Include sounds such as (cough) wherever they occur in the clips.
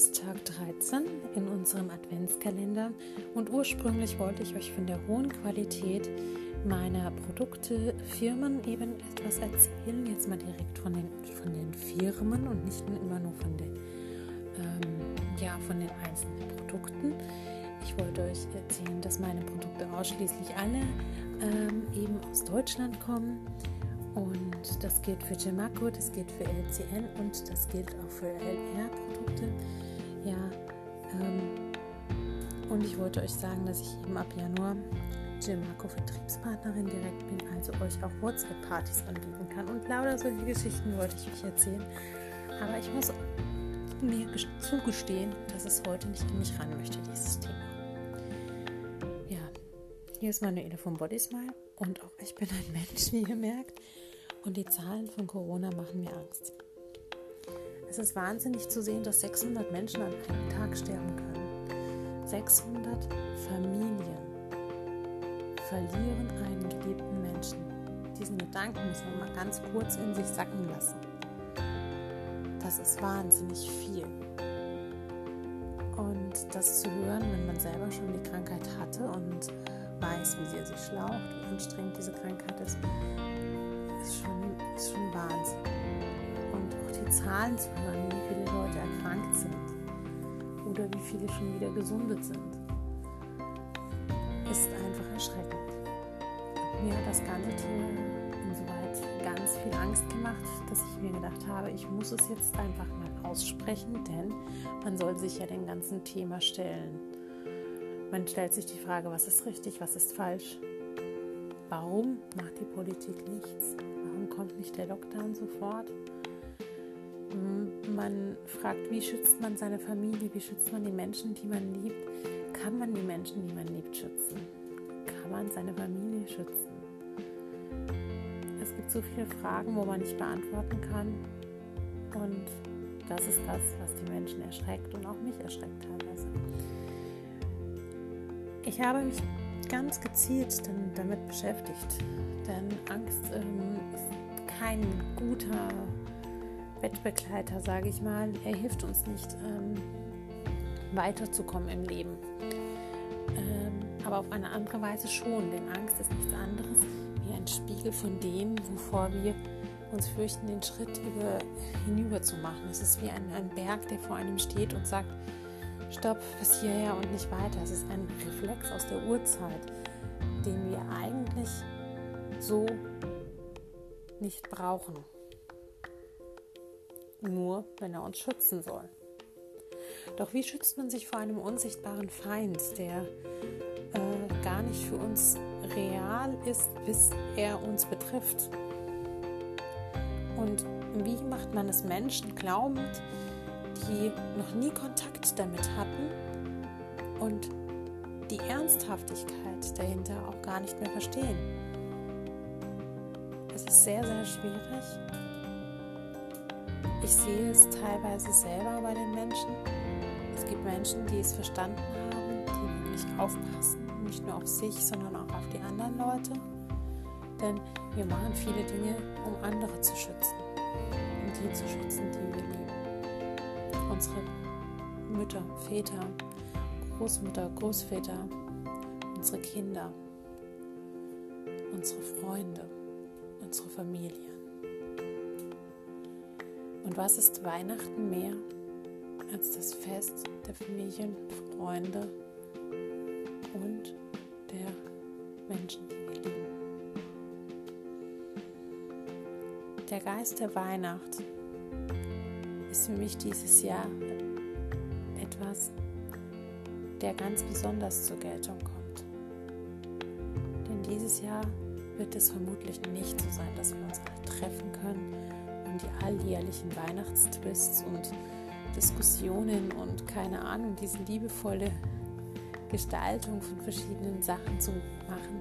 ist Tag 13 in unserem Adventskalender und ursprünglich wollte ich euch von der hohen Qualität meiner Produkte, Firmen eben etwas erzählen. Jetzt mal direkt von den, von den Firmen und nicht immer nur von den, ähm, ja, von den einzelnen Produkten. Ich wollte euch erzählen, dass meine Produkte ausschließlich alle ähm, eben aus Deutschland kommen. Und das gilt für Gemaco, das gilt für LCN und das gilt auch für LR-Produkte. Ja, ähm, und ich wollte euch sagen, dass ich eben ab Januar Gemaco Vertriebspartnerin direkt bin, also euch auch WhatsApp-Partys anbieten kann. Und lauter solche Geschichten wollte ich euch erzählen. Aber ich muss mir zugestehen, dass es heute nicht an mich ran möchte, dieses Thema. Ja, hier ist Manuele vom Body Smile und auch ich bin ein Mensch, wie ihr merkt. Und die Zahlen von Corona machen mir Angst. Es ist wahnsinnig zu sehen, dass 600 Menschen an einem Tag sterben können. 600 Familien verlieren einen geliebten Menschen. Diesen Gedanken muss man mal ganz kurz in sich sacken lassen. Das ist wahnsinnig viel. Und das zu hören, wenn man selber schon die Krankheit hatte und weiß, wie sehr sie schlaucht, wie anstrengend diese Krankheit ist, ist schon, ist schon Wahnsinn. Auch die Zahlen zu hören, wie viele Leute erkrankt sind oder wie viele schon wieder gesundet sind, ist einfach erschreckend. Mir hat das ganze Thema insoweit ganz viel Angst gemacht, dass ich mir gedacht habe, ich muss es jetzt einfach mal aussprechen, denn man soll sich ja dem ganzen Thema stellen. Man stellt sich die Frage, was ist richtig, was ist falsch. Warum macht die Politik nichts? Warum kommt nicht der Lockdown sofort? Man fragt, wie schützt man seine Familie, wie schützt man die Menschen, die man liebt? Kann man die Menschen, die man liebt, schützen? Kann man seine Familie schützen? Es gibt so viele Fragen, wo man nicht beantworten kann. Und das ist das, was die Menschen erschreckt und auch mich erschreckt teilweise. Ich habe mich ganz gezielt damit beschäftigt, denn Angst ähm, ist kein guter Bettbegleiter, sage ich mal. Er hilft uns nicht ähm, weiterzukommen im Leben. Ähm, aber auf eine andere Weise schon, denn Angst ist nichts anderes wie ein Spiegel von dem, wovor wir uns fürchten, den Schritt über, hinüber zu machen. Es ist wie ein, ein Berg, der vor einem steht und sagt, Stopp, bis hierher und nicht weiter. Es ist ein Reflex aus der Urzeit, den wir eigentlich so nicht brauchen. Nur wenn er uns schützen soll. Doch wie schützt man sich vor einem unsichtbaren Feind, der äh, gar nicht für uns real ist, bis er uns betrifft? Und wie macht man es Menschen glaubend, die noch nie Kontakt damit hatten und die Ernsthaftigkeit dahinter auch gar nicht mehr verstehen. Es ist sehr, sehr schwierig. Ich sehe es teilweise selber bei den Menschen. Es gibt Menschen, die es verstanden haben, die wirklich aufpassen, nicht nur auf sich, sondern auch auf die anderen Leute. Denn wir machen viele Dinge, um andere zu schützen, um die zu schützen, die wir lieben unsere Mütter, Väter, Großmütter, Großväter, unsere Kinder, unsere Freunde, unsere Familien. Und was ist Weihnachten mehr als das Fest der Familien, Freunde und der Menschen, die wir lieben? Der Geist der Weihnacht ist für mich dieses Jahr etwas, der ganz besonders zur Geltung kommt. Denn dieses Jahr wird es vermutlich nicht so sein, dass wir uns alle treffen können die alljährlichen Weihnachtstwists und Diskussionen und keine Ahnung, diese liebevolle Gestaltung von verschiedenen Sachen zu machen,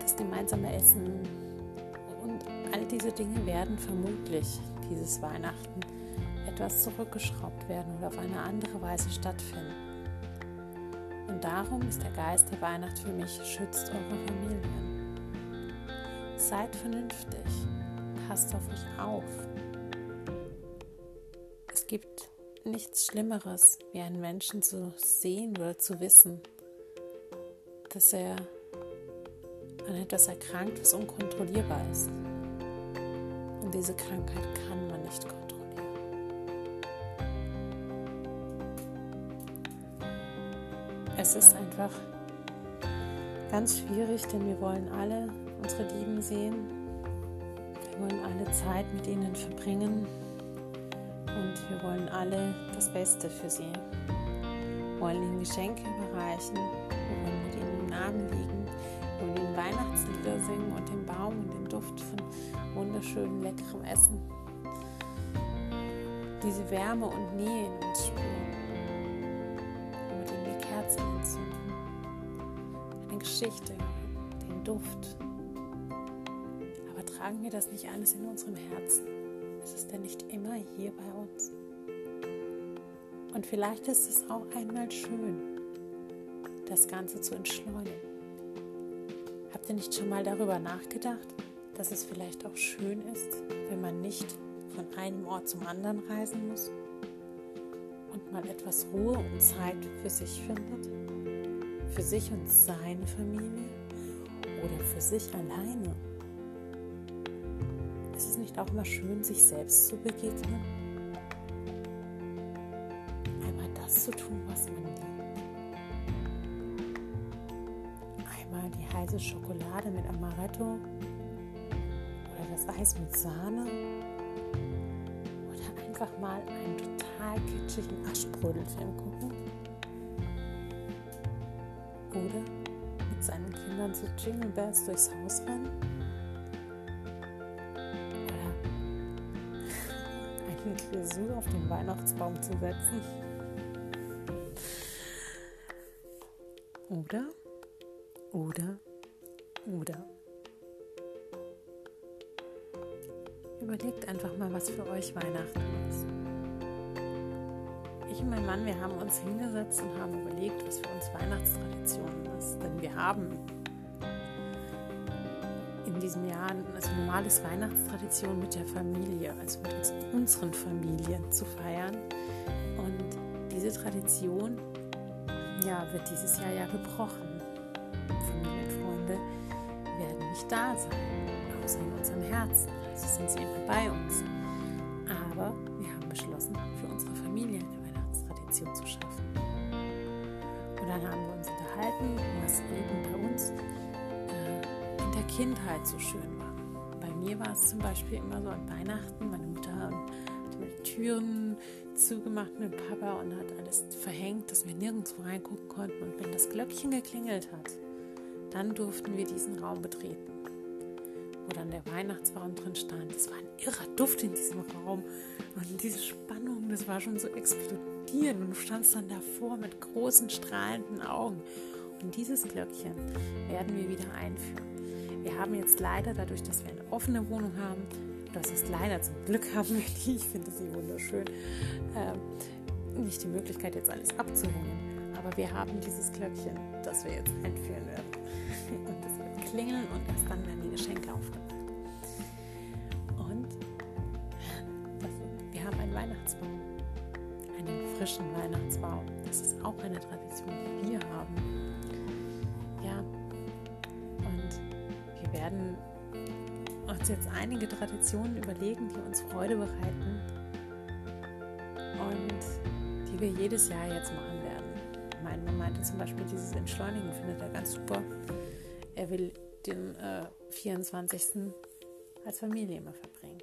das gemeinsame Essen und all diese Dinge werden vermutlich dieses Weihnachten etwas zurückgeschraubt werden oder auf eine andere Weise stattfinden. Und darum ist der Geist der Weihnacht für mich, schützt eure Familien. Seid vernünftig, passt auf euch auf. Es gibt gibt nichts Schlimmeres, wie einen Menschen zu sehen oder zu wissen, dass er an etwas erkrankt, was unkontrollierbar ist. Und diese Krankheit kann man nicht kontrollieren. Es ist einfach ganz schwierig, denn wir wollen alle unsere Lieben sehen. Wir wollen alle Zeit mit ihnen verbringen und wir wollen alle das Beste für sie. Wir wollen ihnen Geschenke überreichen, wir wollen mit ihnen im Namen liegen, wir wollen ihnen Weihnachtslieder singen und den Baum und den Duft von wunderschönem, leckerem Essen. Diese Wärme und Nähe in uns spüren. Und mit ihnen die Kerzen entzünden. Eine Geschichte, den Duft. Tragen wir das nicht alles in unserem Herzen? Ist denn nicht immer hier bei uns? Und vielleicht ist es auch einmal schön, das Ganze zu entschleunigen. Habt ihr nicht schon mal darüber nachgedacht, dass es vielleicht auch schön ist, wenn man nicht von einem Ort zum anderen reisen muss und mal etwas Ruhe und Zeit für sich findet? Für sich und seine Familie oder für sich alleine? Nicht auch mal schön, sich selbst zu begegnen? Einmal das zu tun, was man liebt. Einmal die heiße Schokolade mit Amaretto oder das Eis mit Sahne oder einfach mal einen total kitschigen Aschbrodelfilm gucken oder mit seinen Kindern zu Jingle Bells durchs Haus rennen eine Grisur auf den Weihnachtsbaum zu setzen. Oder, oder, oder. Überlegt einfach mal, was für euch Weihnachten ist. Ich und mein Mann, wir haben uns hingesetzt und haben überlegt, was für uns Weihnachtstradition ist. Denn wir haben in diesem Jahr also normales Weihnachtstradition mit der Familie, also mit uns, unseren Familien zu feiern. Und diese Tradition ja, wird dieses Jahr ja gebrochen. Familienfreunde werden nicht da sein, außer in unserem Herzen. Also sind sie immer bei uns. Aber wir haben beschlossen, für unsere Familie eine Weihnachtstradition zu schaffen. Und dann haben wir uns unterhalten, Kindheit so schön war. Bei mir war es zum Beispiel immer so an Weihnachten, meine Mutter hat die Türen zugemacht mit Papa und hat alles verhängt, dass wir nirgendwo reingucken konnten. Und wenn das Glöckchen geklingelt hat, dann durften wir diesen Raum betreten, wo dann der Weihnachtsbaum drin stand. Es war ein irrer Duft in diesem Raum und diese Spannung, das war schon so explodiert und du standst dann davor mit großen strahlenden Augen. Und dieses Glöckchen werden wir wieder einführen. Wir haben jetzt leider, dadurch, dass wir eine offene Wohnung haben, das ist leider zum Glück haben wir die, ich finde sie wunderschön, äh, nicht die Möglichkeit, jetzt alles abzuhängen. Aber wir haben dieses Glöckchen, das wir jetzt einführen werden. (laughs) Und das wird klingeln und erst dann werden die Geschenke aufgemacht. Und wir haben einen Weihnachtsbaum, einen frischen Weihnachtsbaum. Das ist auch eine Tradition, die wir haben. Werden uns jetzt einige Traditionen überlegen, die uns Freude bereiten und die wir jedes Jahr jetzt machen werden. Mein Mann meinte zum Beispiel, dieses Entschleunigen findet er ganz super. Er will den äh, 24. als Familie immer verbringen.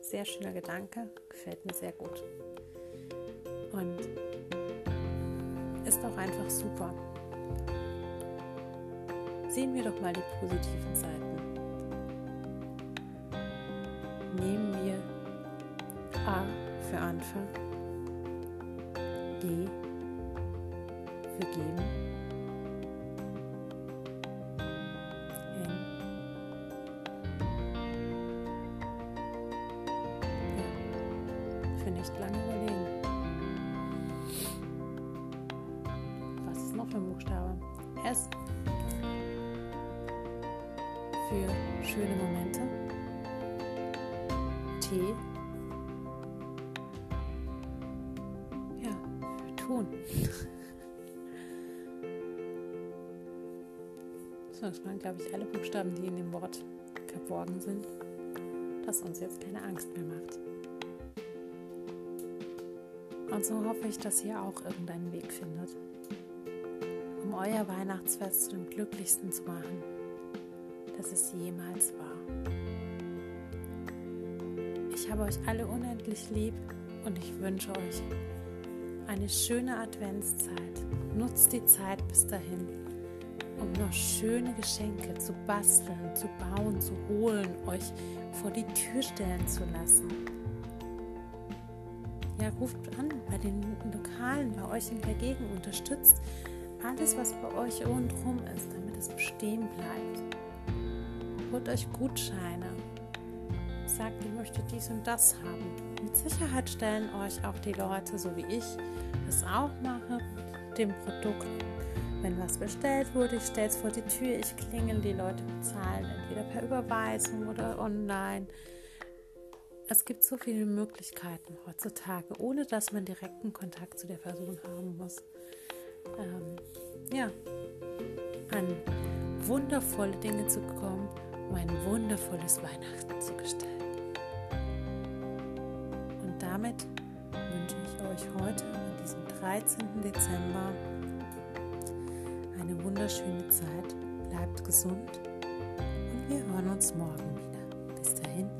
Sehr schöner Gedanke, gefällt mir sehr gut. Und ist auch einfach super sehen wir doch mal die positiven Seiten. Nehmen wir A für Anfang, G für Geben, N für nicht lange überlegen. Was ist noch für ein Buchstabe? S für schöne Momente. T tun. So, das waren, glaube ich, alle Buchstaben, die in dem Wort verborgen sind, das uns jetzt keine Angst mehr macht. Und so hoffe ich, dass ihr auch irgendeinen Weg findet, um euer Weihnachtsfest zu dem glücklichsten zu machen, das es jemals war. Ich habe euch alle unendlich lieb und ich wünsche euch eine schöne Adventszeit. Nutzt die Zeit bis dahin, um noch schöne Geschenke zu basteln, zu bauen, zu holen, euch vor die Tür stellen zu lassen. Ja, ruft an bei den Lokalen, bei euch in der Gegend, unterstützt alles, was bei euch rundherum ist, damit es bestehen bleibt. Holt euch Gutscheine. Sagt, ihr möchtet dies und das haben. Mit Sicherheit stellen euch auch die Leute, so wie ich es auch mache, dem Produkt wenn was bestellt wurde, ich stelle es vor die Tür, ich klingel, die Leute bezahlen entweder per Überweisung oder online. Es gibt so viele Möglichkeiten heutzutage, ohne dass man direkten Kontakt zu der Person haben muss. Ähm, ja, an wundervolle Dinge zu kommen, um ein wundervolles Weihnachten zu gestalten. Und damit wünsche ich euch heute, an diesem 13. Dezember, eine wunderschöne Zeit. Bleibt gesund und wir hören uns morgen wieder. Bis dahin,